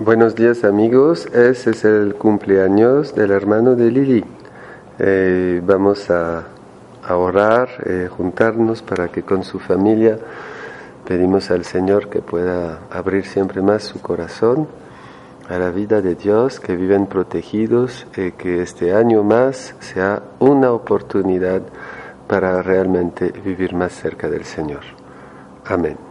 Buenos días amigos, ese es el cumpleaños del hermano de Lili. Eh, vamos a, orar, eh, juntarnos para que con su familia pedimos al Señor que pueda abrir siempre más su corazón a la vida de Dios, que viven protegidos, eh, que este año más sea una oportunidad para realmente vivir más cerca del Señor. Amén.